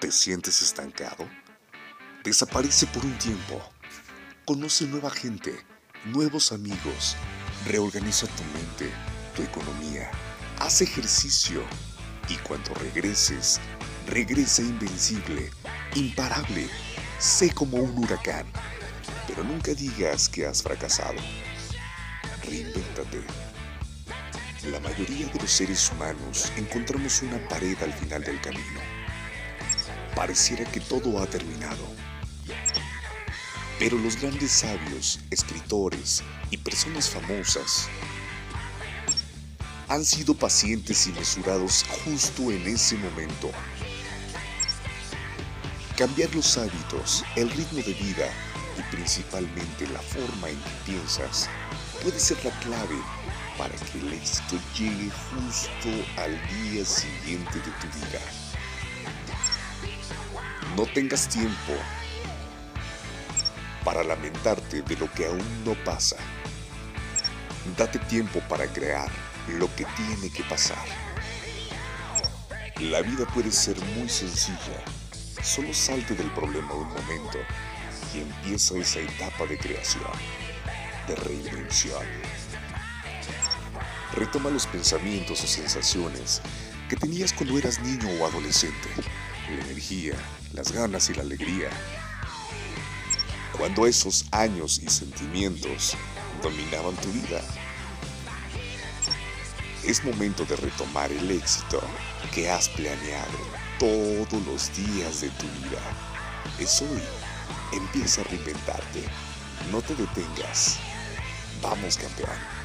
¿Te sientes estancado? Desaparece por un tiempo. Conoce nueva gente, nuevos amigos. Reorganiza tu mente, tu economía. Haz ejercicio. Y cuando regreses, regresa invencible, imparable. Sé como un huracán. Pero nunca digas que has fracasado. Reinvéntate. La mayoría de los seres humanos encontramos una pared al final del camino pareciera que todo ha terminado. Pero los grandes sabios, escritores y personas famosas han sido pacientes y mesurados justo en ese momento. Cambiar los hábitos, el ritmo de vida y principalmente la forma en que piensas puede ser la clave para que el éxito llegue justo al día siguiente de tu vida. No tengas tiempo para lamentarte de lo que aún no pasa. Date tiempo para crear lo que tiene que pasar. La vida puede ser muy sencilla. Solo salte del problema un momento y empieza esa etapa de creación, de reinvención. Retoma los pensamientos o sensaciones que tenías cuando eras niño o adolescente la energía, las ganas y la alegría. Cuando esos años y sentimientos dominaban tu vida. Es momento de retomar el éxito que has planeado todos los días de tu vida. Es hoy. Empieza a reinventarte. No te detengas. Vamos, campeón.